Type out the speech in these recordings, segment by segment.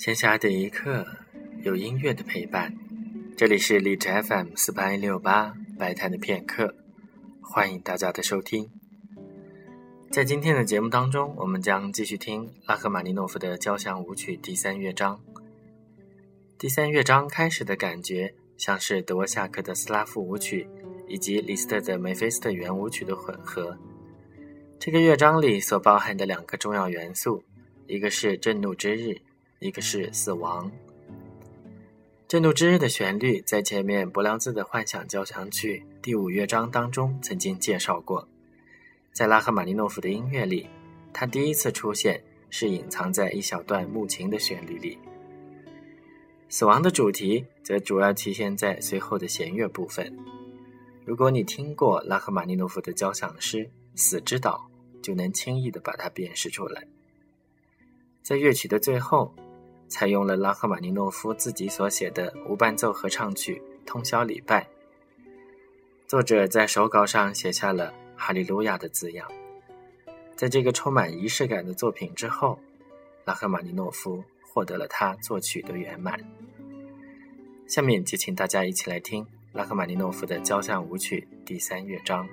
闲暇的一刻，有音乐的陪伴。这里是荔枝 FM 四八一六八白谈的片刻，欢迎大家的收听。在今天的节目当中，我们将继续听拉赫玛尼诺夫的交响舞曲第三乐章。第三乐章开始的感觉像是德沃夏克的斯拉夫舞曲以及李斯特的梅菲斯特圆舞曲的混合。这个乐章里所包含的两个重要元素，一个是震怒之日。一个是死亡。震怒之日的旋律在前面伯良兹的幻想交响曲第五乐章当中曾经介绍过，在拉赫玛尼诺夫的音乐里，它第一次出现是隐藏在一小段木琴的旋律里。死亡的主题则主要体现在随后的弦乐部分。如果你听过拉赫玛尼诺夫的交响诗《死之岛》，就能轻易地把它辨识出来。在乐曲的最后。采用了拉赫玛尼诺夫自己所写的无伴奏合唱曲《通宵礼拜》。作者在手稿上写下了“哈利路亚”的字样。在这个充满仪式感的作品之后，拉赫玛尼诺夫获得了他作曲的圆满。下面就请大家一起来听拉赫玛尼诺夫的交响舞曲第三乐章。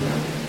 Yeah.